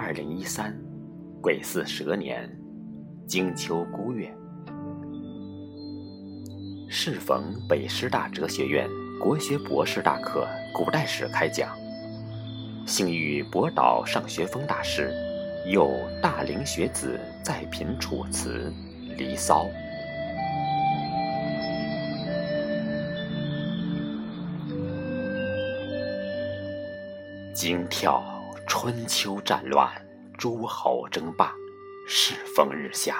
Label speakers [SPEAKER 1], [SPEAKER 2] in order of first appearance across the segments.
[SPEAKER 1] 二零一三，癸巳蛇年，金秋孤月，适逢北师大哲学院国学博士大课古代史开讲，幸遇博导上学风大师，有大龄学子在品《楚辞》《离骚》。惊跳春秋战乱，诸侯争霸，世风日下。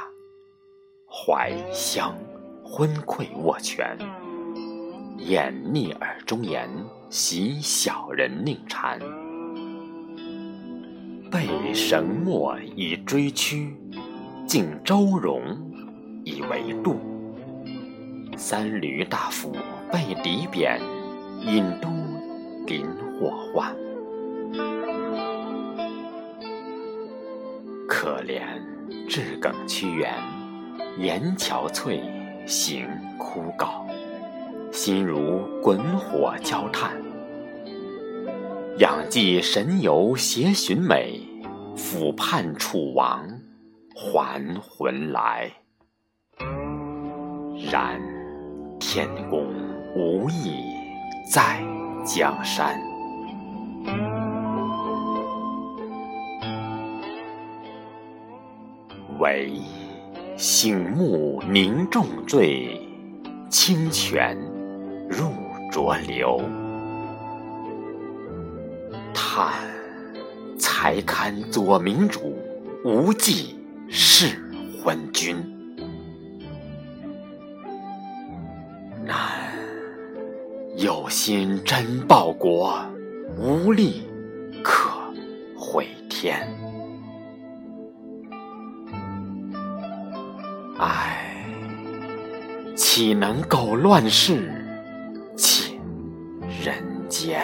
[SPEAKER 1] 怀乡昏聩握拳，掩逆耳忠言，习小人佞谗。被绳墨以追屈，敬周容以为度。三闾大夫被敌贬，引都临祸患。怜志耿屈原，言憔悴，行枯槁，心如滚火焦炭。仰寄神游携寻美，俯盼楚王还魂来。然天公无意在江山。唯醒目凝重醉，清泉入浊流。叹才堪左明主，无计弑昏君。难有心真报国，无力可回天。唉，岂能够乱世尽人间？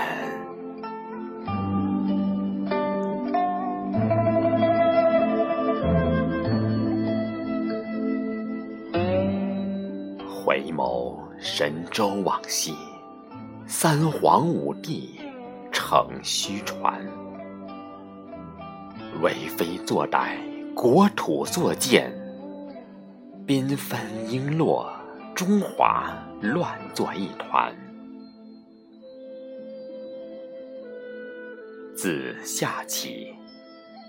[SPEAKER 1] 回眸神州往昔，三皇五帝成虚传，为非作歹，国土作践。缤纷璎珞，中华乱作一团。自夏起，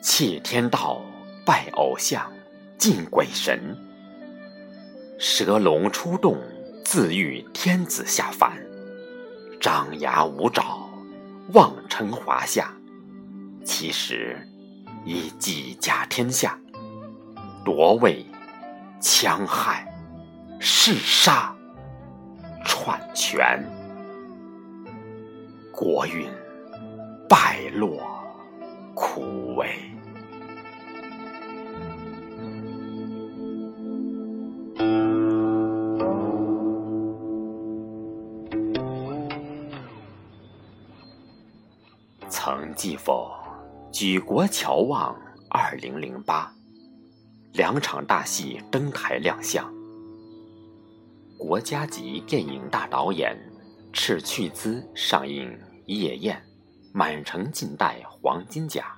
[SPEAKER 1] 弃天道，拜偶像，敬鬼神。蛇龙出洞，自欲天子下凡。张牙舞爪，妄称华夏。其实以几家天下，夺位。戕害、弑杀、篡权，国运败落枯萎。曾记否？举国乔望，二零零八。两场大戏登台亮相，国家级电影大导演斥巨资上映《夜宴》，满城尽带黄金甲，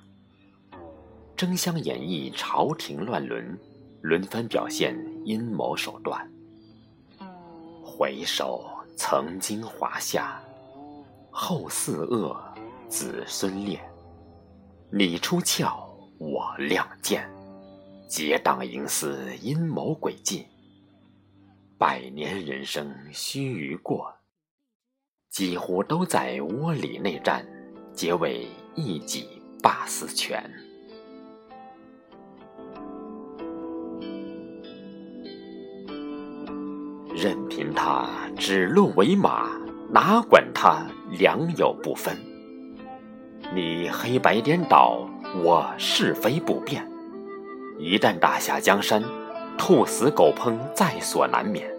[SPEAKER 1] 争相演绎朝廷乱伦，轮番表现阴谋手段。回首曾经华夏，后四恶，子孙烈，你出鞘，我亮剑。结党营私，阴谋诡计，百年人生须臾过，几乎都在窝里内战，结为一己霸私权。任凭他指鹿为马，哪管他良莠不分。你黑白颠倒，我是非不变。一旦打下江山，兔死狗烹在所难免。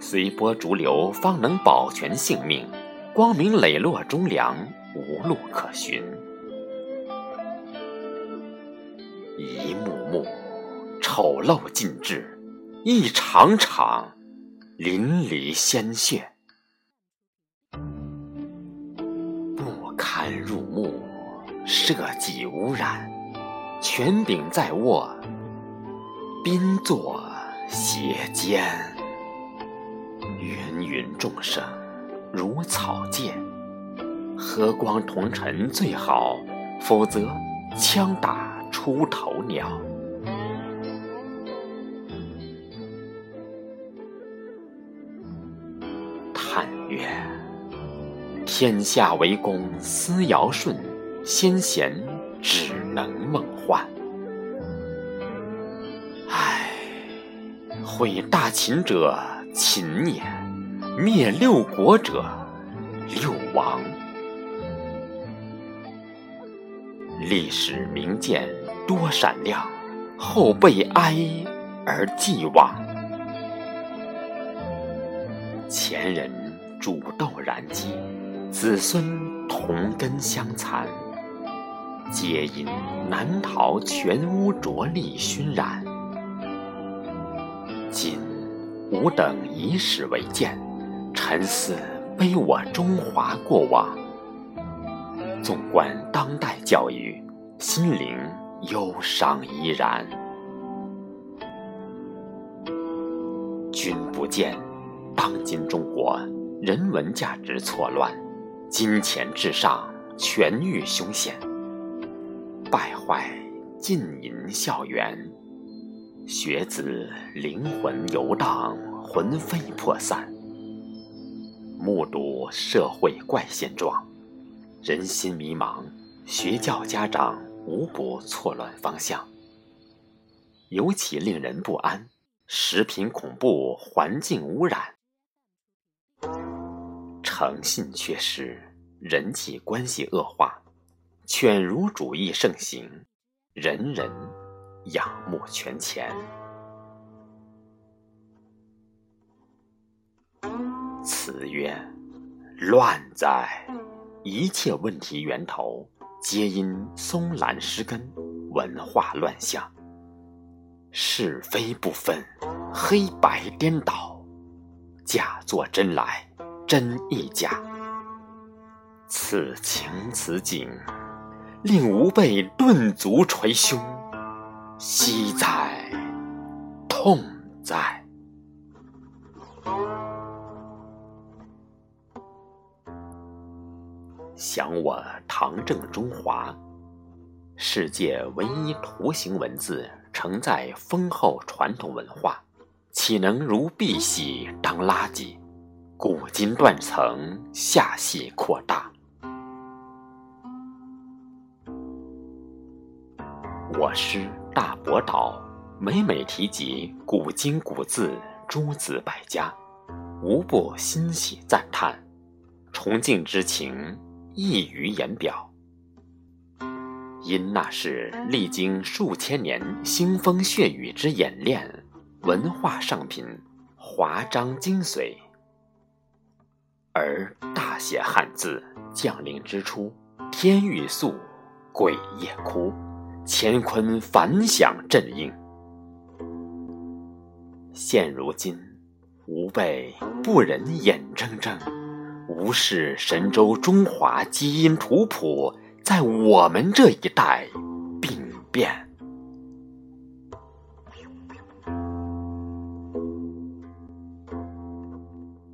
[SPEAKER 1] 随波逐流方能保全性命，光明磊落忠良无路可寻。一幕幕丑陋尽致，一场场淋漓鲜血，不堪入目，社稷污染，权柄在握，宾坐斜肩。芸芸众生如草芥，和光同尘最好，否则枪打出头鸟。叹曰：天下为公思尧舜，先贤只能梦毁大秦者秦也，灭六国者六王。历史名鉴多闪亮，后辈哀而继往。前人煮豆燃鸡，子孙同根相残，皆因难逃全污浊力熏染。今吾等以史为鉴，沉思悲我中华过往。纵观当代教育，心灵忧伤依然。君不见。当今中国人文价值错乱，金钱至上，权欲凶险，败坏浸淫校园，学子灵魂游荡，魂飞魄散。目睹社会怪现状，人心迷茫，学教家长无不错乱方向。尤其令人不安，食品恐怖，环境污染。诚信缺失，人际关系恶化，犬儒主义盛行，人人仰慕权钱。词曰：“乱在！一切问题源头，皆因松兰失根，文化乱象，是非不分，黑白颠倒，假作真来。”真亦假，此情此景，令吾辈顿足捶胸，惜哉，痛哉！想我唐正中华，世界唯一图形文字，承载丰厚传统文化，岂能如碧玺当垃圾？古今断层，下系扩大。我师大伯岛，每每提及古今古字诸子百家，无不欣喜赞叹，崇敬之情溢于言表。因那是历经数千年腥风血雨之演练，文化上品，华章精髓。而大写汉字降临之初，天欲肃，鬼夜哭，乾坤反响震应。现如今，吾辈不忍眼睁睁无视神州中华基因图谱在我们这一代病变。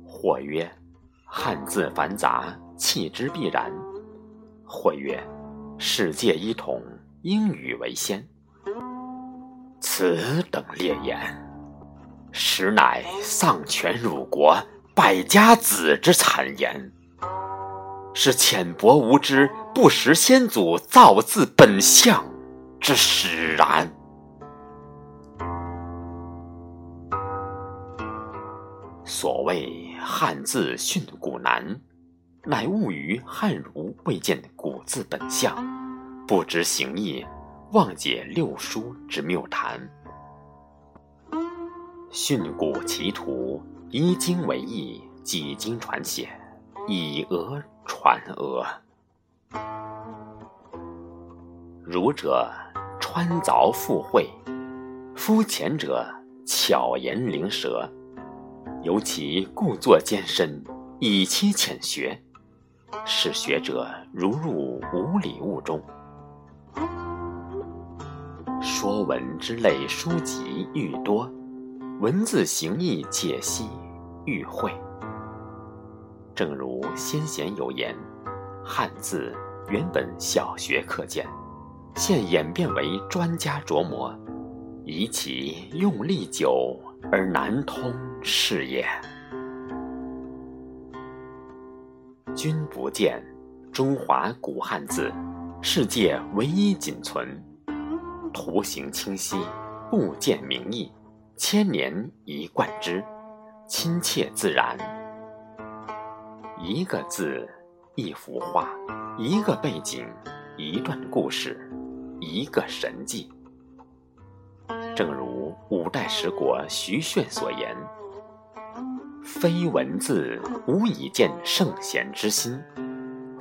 [SPEAKER 1] 或曰。汉字繁杂，弃之必然。或曰：世界一统，英语为先。此等烈言，实乃丧权辱国、败家子之惨言，是浅薄无知、不识先祖造字本相之使然。所谓。汉字训古难，乃误于汉儒未见古字本相，不知形意，妄解六书之谬谈。训古奇图，依经为义，几经传写，以讹传讹。儒者穿凿附会，肤浅者巧言灵舌。尤其故作艰深，以期浅学，使学者如入无里雾中，说文之类书籍愈多，文字形意解析愈会。正如先贤有言：“汉字原本小学课见，现演变为专家琢磨，以其用力久而难通是也。”君不见，中华古汉字，世界唯一仅存，图形清晰，物见明意，千年一贯之，亲切自然。一个字，一幅画，一个背景，一段故事，一个神迹。正如五代十国徐铉所言：“非文字，无以见圣贤之心；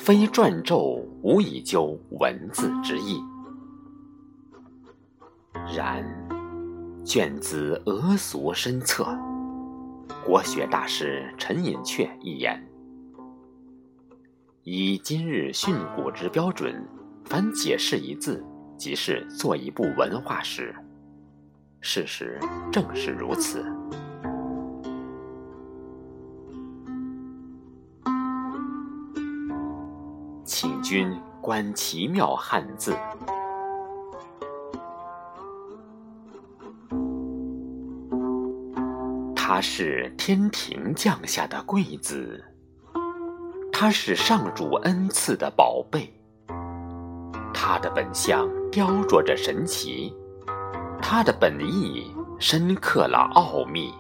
[SPEAKER 1] 非篆籀，无以究文字之意。”然，卷子俄俗深侧，国学大师陈寅恪一言。以今日训诂之标准，凡解释一字，即是做一部文化史。事实正是如此。请君观奇妙汉字，它是天庭降下的贵子。它是上主恩赐的宝贝，它的本相雕琢着神奇，它的本意深刻了奥秘。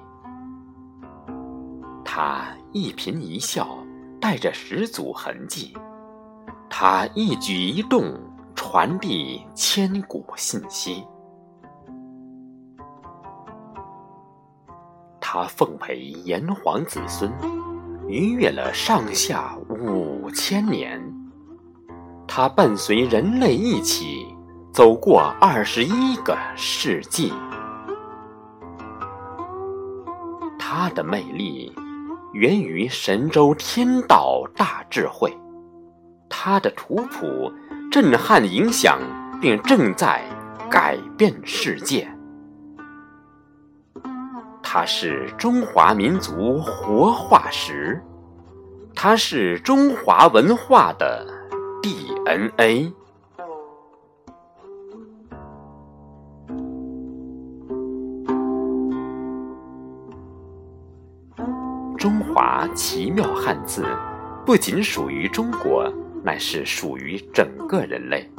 [SPEAKER 1] 它一颦一笑带着始祖痕迹，他一举一动传递千古信息。他奉陪炎黄子孙。逾越了上下五千年，他伴随人类一起走过二十一个世纪。它的魅力源于神州天道大智慧，它的图谱震撼影响，并正在改变世界。它是中华民族活化石，它是中华文化的 DNA。中华奇妙汉字不仅属于中国，乃是属于整个人类。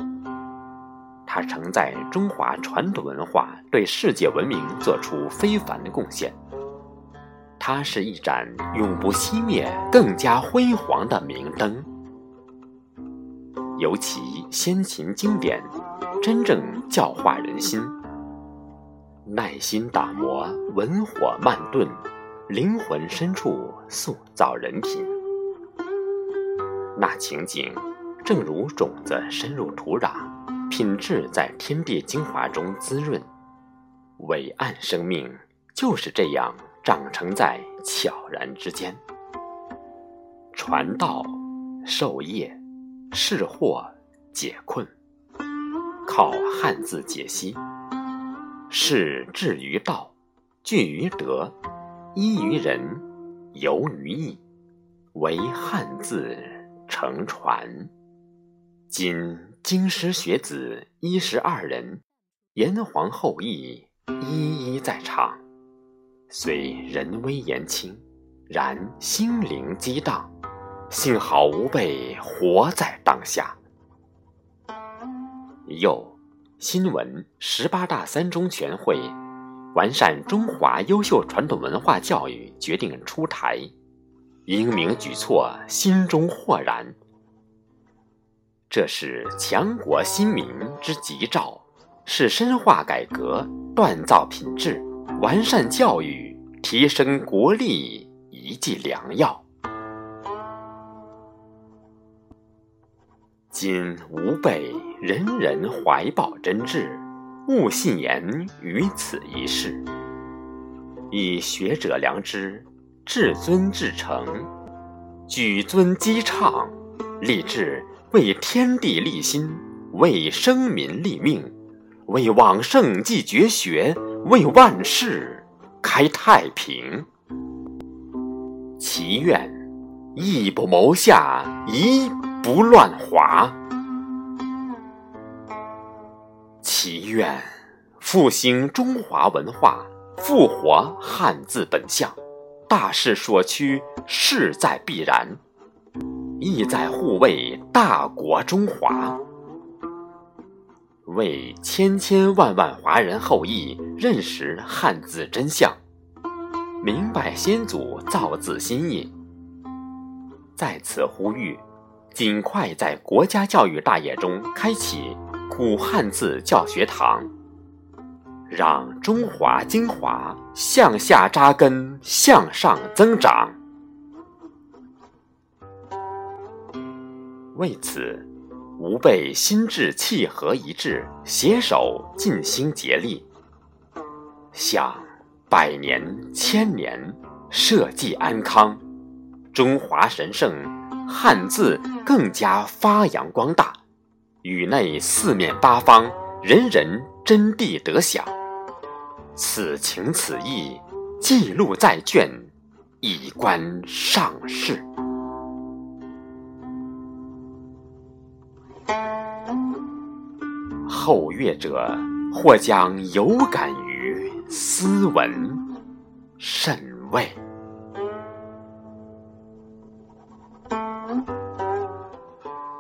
[SPEAKER 1] 它承载中华传统文化对世界文明做出非凡的贡献。它是一盏永不熄灭、更加辉煌的明灯。尤其先秦经典，真正教化人心，耐心打磨，文火慢炖，灵魂深处塑造人品。那情景，正如种子深入土壤。品质在天地精华中滋润，伟岸生命就是这样长成在悄然之间。传道授业释惑解困，靠汉字解析，是至于道，聚于德，依于仁，游于义，为汉字乘船。今。京师学子一十二人，炎黄后裔一一在场。虽人微言轻，然心灵激荡。幸好吾辈活在当下。又，新闻十八大三中全会完善中华优秀传统文化教育决定出台，英明举措，心中豁然。这是强国兴民之吉兆，是深化改革、锻造品质、完善教育、提升国力一剂良药。今吾辈人人怀抱真志，勿信言于此一事，以学者良知，至尊至诚，举尊激畅，立志。为天地立心，为生民立命，为往圣继绝学，为万世开太平。祈愿一不谋下，一不乱华。祈愿复兴中华文化，复活汉字本相。大势所趋，势在必然，意在护卫大国中华。为千千万万华人后裔认识汉字真相，明白先祖造字心意，在此呼吁，尽快在国家教育大业中开启古汉字教学堂，让中华精华向下扎根，向上增长。为此。吾辈心志契合一致，携手尽心竭力，向百年千年社稷安康、中华神圣汉字更加发扬光大，宇内四面八方人人真谛得享。此情此意，记录在卷，以观上世。后阅者或将有感于斯文，甚慰。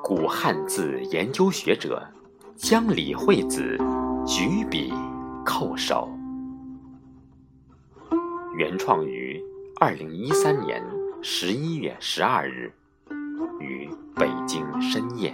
[SPEAKER 1] 古汉字研究学者将李惠子举笔叩首。原创于二零一三年十一月十二日，于北京深夜。